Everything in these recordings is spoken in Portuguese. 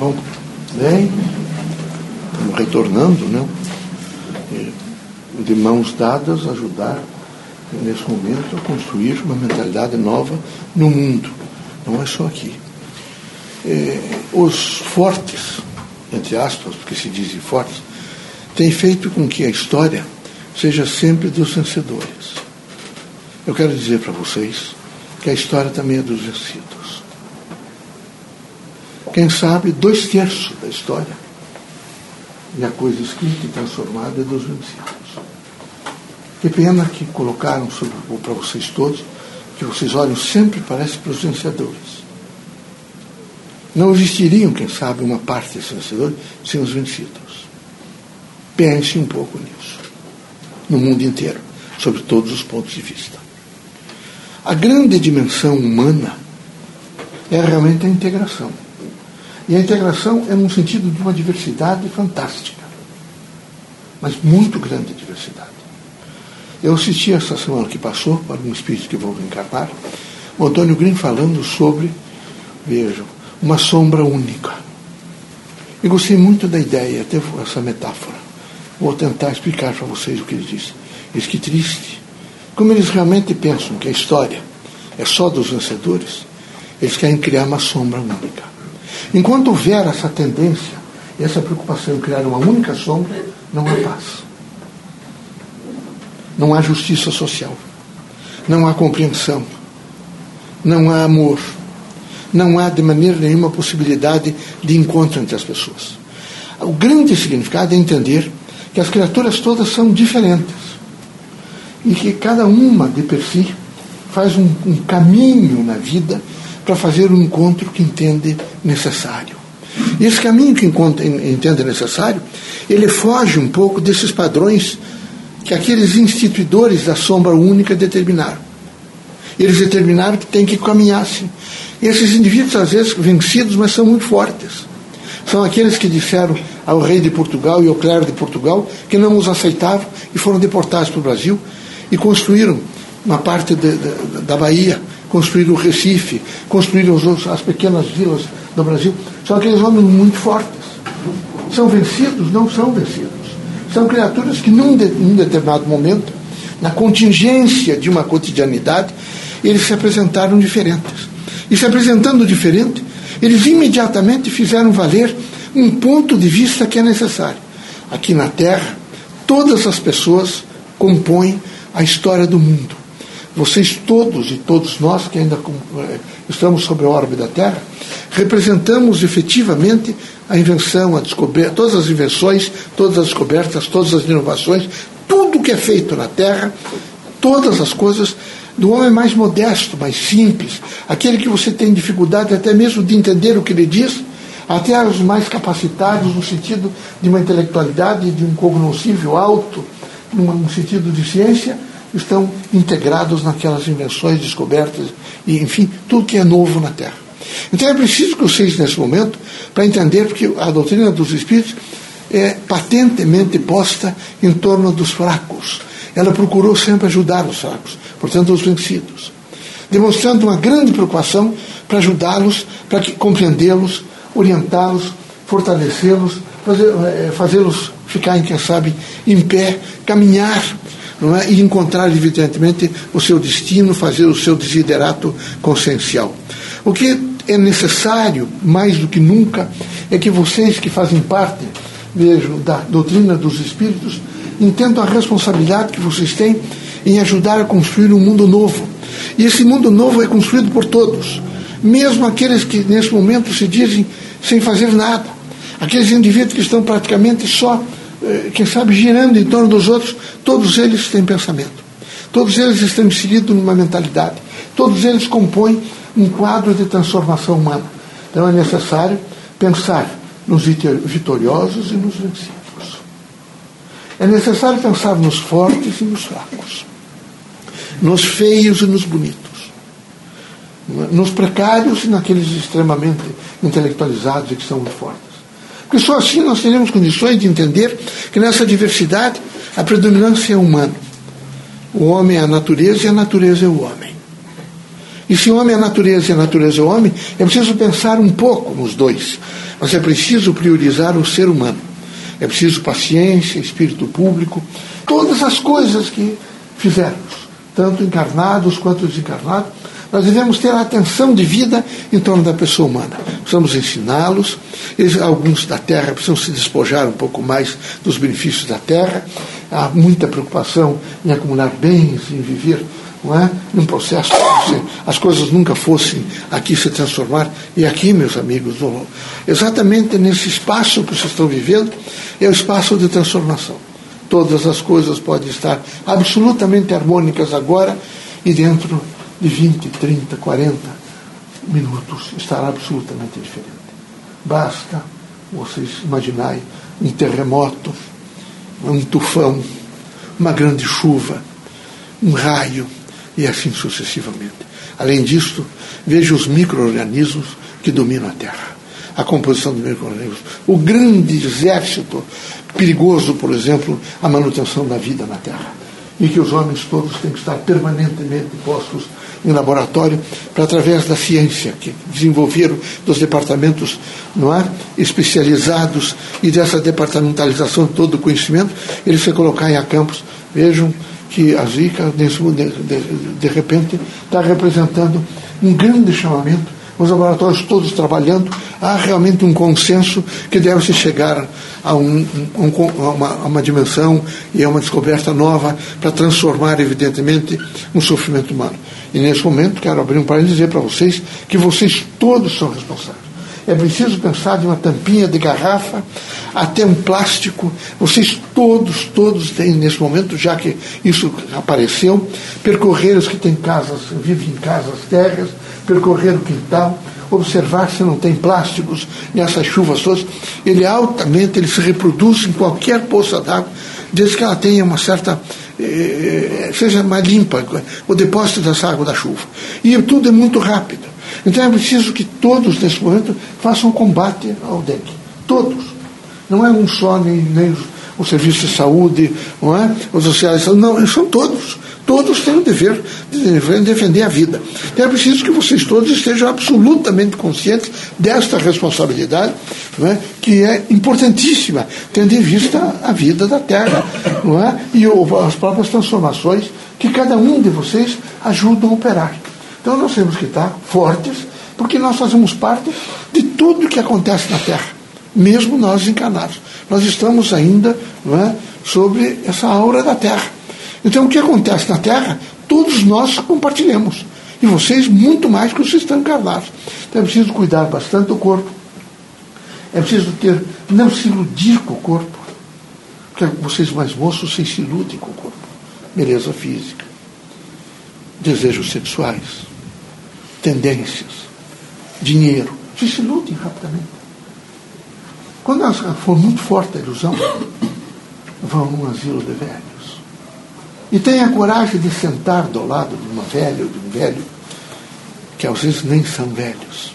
vão bem, estamos retornando, né? de mãos dadas, ajudar nesse momento a construir uma mentalidade nova no mundo, não é só aqui. É, os fortes, entre aspas, porque se dizem fortes, têm feito com que a história seja sempre dos vencedores. Eu quero dizer para vocês que a história também é dos vencidos. Quem sabe dois terços da história e a coisa escrita e transformada é dos vencidos. Que pena que colocaram para vocês todos, que vocês olham sempre, parece, para os vencedores. Não existiriam, quem sabe, uma parte desses vencedores sem os vencidos. Pense um pouco nisso. No mundo inteiro, sobre todos os pontos de vista. A grande dimensão humana é realmente a integração. E a integração é no sentido de uma diversidade fantástica, mas muito grande diversidade. Eu assisti essa semana que passou, para um espírito que vou encarnar, o Antônio Green falando sobre, vejam, uma sombra única. E gostei muito da ideia, até essa metáfora. Vou tentar explicar para vocês o que ele disse. Diz que triste. Como eles realmente pensam que a história é só dos vencedores, eles querem criar uma sombra única. Enquanto houver essa tendência, essa preocupação em criar uma única sombra, não há paz. Não há justiça social, não há compreensão, não há amor, não há de maneira nenhuma possibilidade de encontro entre as pessoas. O grande significado é entender que as criaturas todas são diferentes e que cada uma de per si faz um, um caminho na vida para fazer o encontro que entende necessário. E esse caminho que encontra, entende necessário, ele foge um pouco desses padrões que aqueles instituidores da sombra única determinaram. Eles determinaram que tem que caminhar assim. Esses indivíduos, às vezes, vencidos, mas são muito fortes. São aqueles que disseram ao rei de Portugal e ao clero de Portugal que não os aceitavam e foram deportados para o Brasil e construíram uma parte de, de, da Bahia, construíram o Recife, construíram as pequenas vilas do Brasil. São aqueles homens muito fortes. São vencidos? Não são vencidos. São criaturas que, num, de, num determinado momento, na contingência de uma cotidianidade, eles se apresentaram diferentes. E se apresentando diferente, eles imediatamente fizeram valer um ponto de vista que é necessário. Aqui na Terra, todas as pessoas compõem a história do mundo. Vocês todos e todos nós que ainda eh, estamos sobre a órbita da Terra, representamos efetivamente a invenção, a descoberta, todas as invenções, todas as descobertas, todas as inovações, tudo que é feito na Terra, todas as coisas do homem mais modesto, mais simples, aquele que você tem dificuldade até mesmo de entender o que ele diz, até os mais capacitados no sentido de uma intelectualidade, de um cognoscível alto, num sentido de ciência, estão integrados naquelas invenções, descobertas, e enfim, tudo que é novo na Terra. Então é preciso que vocês, nesse momento, para entender, porque a doutrina dos Espíritos é patentemente posta em torno dos fracos. Ela procurou sempre ajudar os fracos, portanto, os vencidos. Demonstrando uma grande preocupação para ajudá-los, para compreendê-los, orientá-los, fortalecê-los, eh, fazê-los ficarem, quem sabe, em pé, caminhar não é? e encontrar, evidentemente, o seu destino, fazer o seu desiderato consciencial. O que é necessário, mais do que nunca, é que vocês que fazem parte, vejo, da doutrina dos espíritos, entendam a responsabilidade que vocês têm em ajudar a construir um mundo novo. E esse mundo novo é construído por todos, mesmo aqueles que nesse momento se dizem sem fazer nada, aqueles indivíduos que estão praticamente só, quem sabe, girando em torno dos outros, todos eles têm pensamento, todos eles estão inseridos numa mentalidade, todos eles compõem um quadro de transformação humana. Então é necessário pensar nos vitoriosos e nos vencidos. É necessário pensar nos fortes e nos fracos, nos feios e nos bonitos, nos precários e naqueles extremamente intelectualizados e que são muito fortes. Porque só assim nós teremos condições de entender que nessa diversidade a predominância é humana. O homem é a natureza e a natureza é o homem. E se o homem é a natureza e a natureza é o homem, é preciso pensar um pouco nos dois. Mas é preciso priorizar o ser humano. É preciso paciência, espírito público, todas as coisas que fizermos, tanto encarnados quanto desencarnados, nós devemos ter a atenção de vida em torno da pessoa humana. Precisamos ensiná-los. Alguns da terra precisam se despojar um pouco mais dos benefícios da terra. Há muita preocupação em acumular bens, em viver não é? num processo se as coisas nunca fossem aqui se transformar. E aqui, meus amigos, exatamente nesse espaço que vocês estão vivendo, é o espaço de transformação. Todas as coisas podem estar absolutamente harmônicas agora e dentro de 20, 30, 40 minutos estará absolutamente diferente. Basta vocês imaginarem um terremoto, um tufão, uma grande chuva, um raio e assim sucessivamente. Além disso, veja os micro-organismos que dominam a Terra. A composição dos micro-organismos. O grande exército perigoso, por exemplo, a manutenção da vida na Terra. E que os homens todos têm que estar permanentemente postos em laboratório para, através da ciência que desenvolveram dos departamentos não é, especializados e dessa departamentalização de todo o conhecimento, eles se colocarem a campos. Vejam que a Zika, de repente, está representando um grande chamamento, os laboratórios todos trabalhando, há realmente um consenso que deve se chegar a, um, um, a, uma, a uma dimensão e a uma descoberta nova para transformar, evidentemente, um sofrimento humano. E nesse momento, quero abrir um parênteses e dizer para vocês que vocês todos são responsáveis. É preciso pensar de uma tampinha de garrafa até um plástico. Vocês todos, todos têm nesse momento, já que isso apareceu, percorrer os que têm casas, vivem em casas térreas, percorrer o quintal, observar se não tem plásticos nessas chuvas todas. Ele altamente, ele se reproduz em qualquer poça d'água, desde que ela tenha uma certa eh, seja mais limpa o depósito dessa água da chuva. E tudo é muito rápido. Então é preciso que todos, nesse momento, façam combate ao dengue. Todos. Não é um só, nem, nem o serviço de saúde, não é? os sociais, não, são todos. Todos têm o dever de defender a vida. Então é preciso que vocês todos estejam absolutamente conscientes desta responsabilidade, é? que é importantíssima, tendo em vista a vida da Terra não é? e as próprias transformações que cada um de vocês ajudam a operar. Então nós temos que estar fortes, porque nós fazemos parte de tudo que acontece na Terra, mesmo nós encarnados. Nós estamos ainda é, sobre essa aura da Terra. Então o que acontece na Terra, todos nós compartilhamos. E vocês muito mais que vocês estão encarnados. Então é preciso cuidar bastante do corpo. É preciso ter, não se iludir com o corpo. Porque vocês mais moços, vocês se iludem com o corpo. Beleza física. Desejos sexuais tendências, dinheiro. se iludem rapidamente. Quando for muito forte a ilusão, vão num asilo de velhos. E tenha a coragem de sentar do lado de uma velha ou de um velho, que às vezes nem são velhos.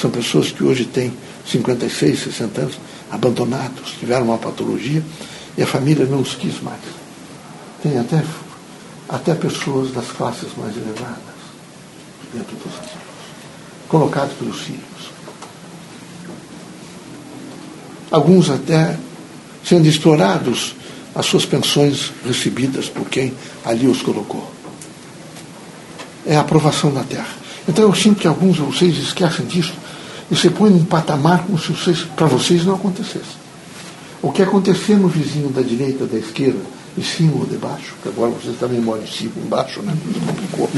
São pessoas que hoje têm 56, 60 anos, abandonados, tiveram uma patologia e a família não os quis mais. Tem até, até pessoas das classes mais elevadas dentro dos asilos, colocados pelos filhos. Alguns até sendo explorados as suas pensões recebidas por quem ali os colocou. É a aprovação da terra. Então eu sinto que alguns de vocês esquecem disso e se põem num patamar como se para vocês não acontecesse. O que acontecer no vizinho da direita, da esquerda, em cima ou de baixo, que agora vocês também moram em cima, embaixo, né? complicou.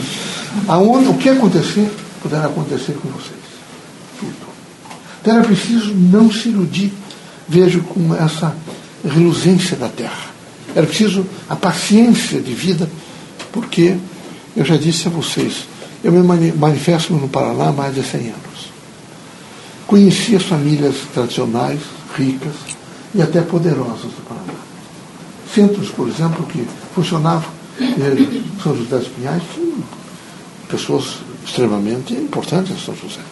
Aonde, o que acontecer, poderá acontecer com vocês. Tudo. Então era preciso não se iludir, vejo com essa reluzência da terra. Era preciso a paciência de vida, porque eu já disse a vocês, eu me manifesto no Paraná há mais de 100 anos. Conheci as famílias tradicionais, ricas e até poderosas do Paraná centros, por exemplo, que funcionavam em São José dos Pinhais, pessoas extremamente importantes em São José.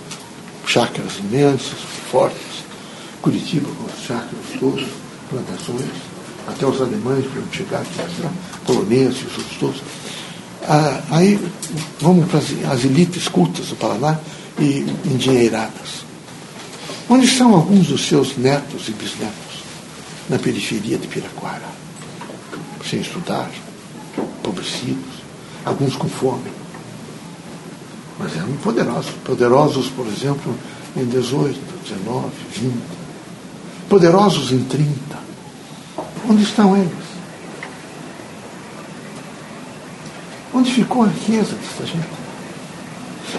Chácaras imensas, fortes. Curitiba, com as chácaras todas, plantações, até os alemães para chegar aqui, colonias e os outros todos. ah, aí vamos para as elites cultas do Paraná e endinheiradas. Onde estão alguns dos seus netos e bisnetos? Na periferia de Piraquara, sem estudar, empobrecidos, alguns com fome. Mas eram poderosos. Poderosos, por exemplo, em 18, 19, 20. Poderosos em 30. Onde estão eles? Onde ficou a riqueza dessa gente?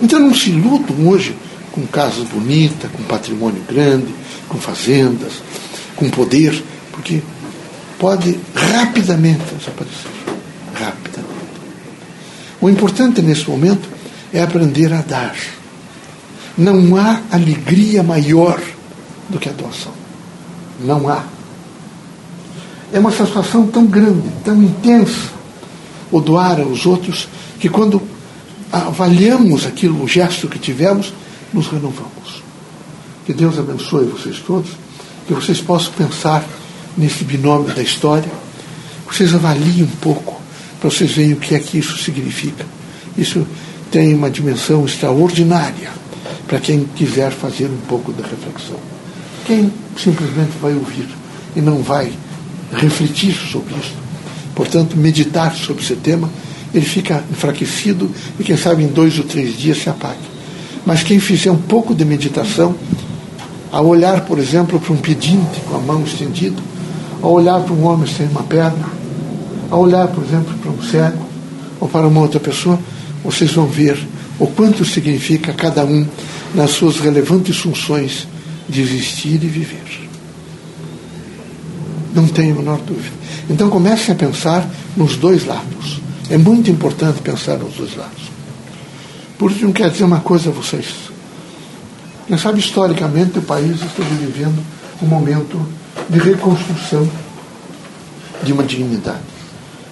Então não se iludam hoje com casas bonitas, com patrimônio grande, com fazendas, com poder, porque pode rapidamente desaparecer. Rapidamente. O importante nesse momento é aprender a dar. Não há alegria maior do que a doação. Não há. É uma satisfação tão grande, tão intensa, o doar aos outros, que quando avaliamos aquilo, o gesto que tivemos, nos renovamos. Que Deus abençoe vocês todos, que vocês possam pensar nesse binômio da história, vocês avaliem um pouco, para vocês verem o que é que isso significa. Isso tem uma dimensão extraordinária para quem quiser fazer um pouco de reflexão. Quem simplesmente vai ouvir e não vai refletir sobre isso, portanto, meditar sobre esse tema, ele fica enfraquecido e, quem sabe, em dois ou três dias se apague. Mas quem fizer um pouco de meditação, ao olhar, por exemplo, para um pedinte com a mão estendida, ao olhar para um homem sem uma perna, ao olhar, por exemplo, para um cego ou para uma outra pessoa, vocês vão ver o quanto significa cada um nas suas relevantes funções de existir e viver. Não tenho a menor dúvida. Então comecem a pensar nos dois lados. É muito importante pensar nos dois lados. Por isso, não quer dizer uma coisa a vocês. Quem sabe, historicamente, o país está vivendo um momento de reconstrução de uma dignidade.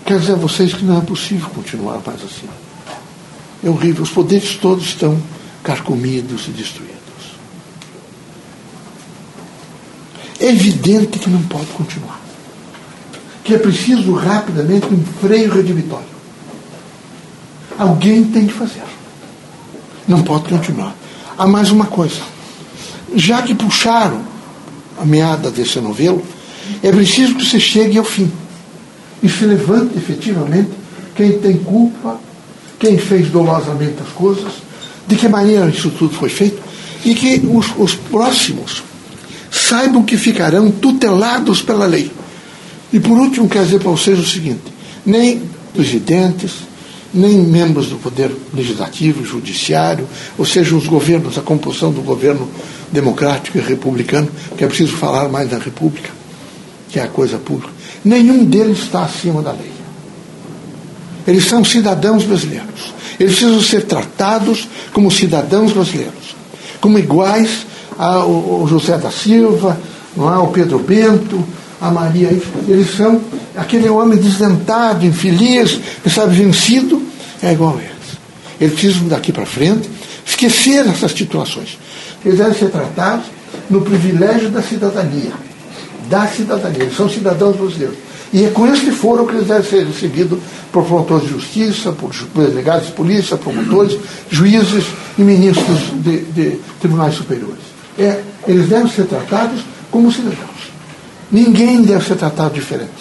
Quer dizer a vocês que não é possível continuar mais assim. É horrível. Os poderes todos estão carcomidos e destruídos. É evidente que não pode continuar. Que é preciso rapidamente um freio redivitório. Alguém tem que fazer. Não pode continuar. Há mais uma coisa. Já que puxaram a meada desse novelo, é preciso que você chegue ao fim. E se levante efetivamente quem tem culpa quem fez dolosamente as coisas, de que maneira isso tudo foi feito, e que os, os próximos saibam que ficarão tutelados pela lei. E por último, quero dizer para vocês o seguinte: nem presidentes, nem membros do Poder Legislativo, Judiciário, ou seja, os governos, a composição do governo democrático e republicano, que é preciso falar mais da República, que é a coisa pública, nenhum deles está acima da lei. Eles são cidadãos brasileiros. Eles precisam ser tratados como cidadãos brasileiros, como iguais ao José da Silva, é? ao Pedro Bento, a Maria. Eles são aquele homem desdentado, infeliz, que sabe, vencido, é igual a eles. Eles precisam daqui para frente esquecer essas situações. Eles devem ser tratados no privilégio da cidadania. Da cidadania. Eles são cidadãos brasileiros. E é com este foro que eles devem ser recebidos por promotores de justiça, por delegados de polícia, promotores, juízes e ministros de, de tribunais superiores. É, eles devem ser tratados como cidadãos. Ninguém deve ser tratado diferente.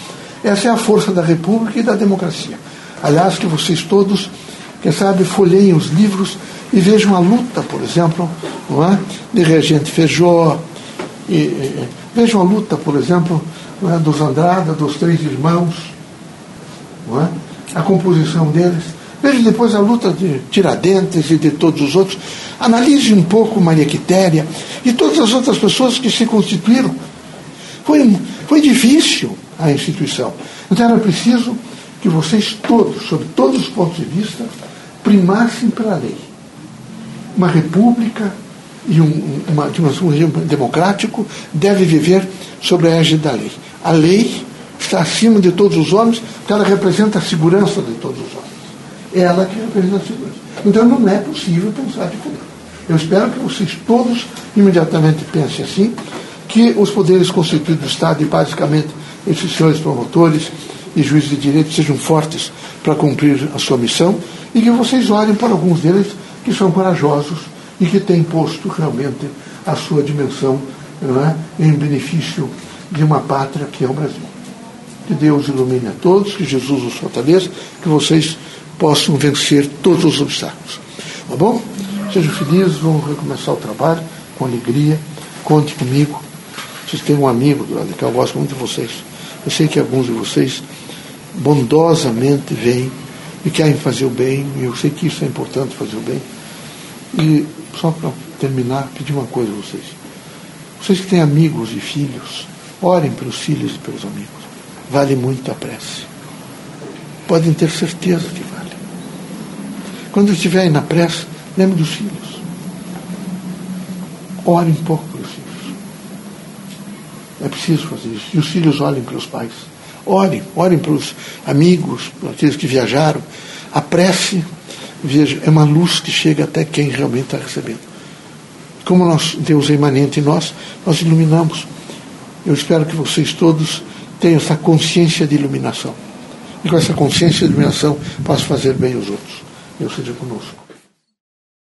Essa é a força da República e da democracia. Aliás, que vocês todos, quem sabe, folheiem os livros e vejam a luta, por exemplo, não é? de Regente Feijó, e, e, vejam a luta, por exemplo, é? dos Andrada, dos três irmãos, é? a composição deles. Veja depois a luta de Tiradentes e de todos os outros. Analise um pouco Maria Quitéria e todas as outras pessoas que se constituíram. Foi, foi difícil a instituição. Então era preciso que vocês todos, sob todos os pontos de vista, primassem pela lei. Uma república e um, uma, um regime democrático deve viver sobre a égide da lei. A lei está acima de todos os homens, porque ela representa a segurança de todos os homens. Ela que representa a segurança. Então não é possível pensar diferente. Eu espero que vocês todos imediatamente pensem assim, que os poderes constituídos do Estado, e basicamente esses senhores promotores e juízes de direito sejam fortes para cumprir a sua missão e que vocês olhem para alguns deles que são corajosos e que têm posto realmente a sua dimensão é, em benefício de uma pátria que é o Brasil. Que Deus ilumine a todos, que Jesus os fortaleça, que vocês possam vencer todos os obstáculos. Tá bom? Sejam felizes, vamos recomeçar o trabalho com alegria. Conte comigo. Vocês têm um amigo do lado de cá, eu gosto muito de vocês. Eu sei que alguns de vocês bondosamente vêm e querem fazer o bem, e eu sei que isso é importante fazer o bem. E só para terminar, pedir uma coisa a vocês. Vocês que têm amigos e filhos, orem pelos filhos e pelos amigos. Vale muito a prece. Podem ter certeza que vale. Quando estiverem na prece, lembre dos filhos. Orem um pouco pelos filhos. É preciso fazer isso. E os filhos olhem pelos pais. Orem, orem pelos amigos, aqueles que viajaram. A prece, veja, é uma luz que chega até quem realmente está recebendo. Como nós, Deus é imanente em nós, nós iluminamos. Eu espero que vocês todos tenham essa consciência de iluminação. E com essa consciência de iluminação, possam fazer bem aos outros. Deus seja conosco.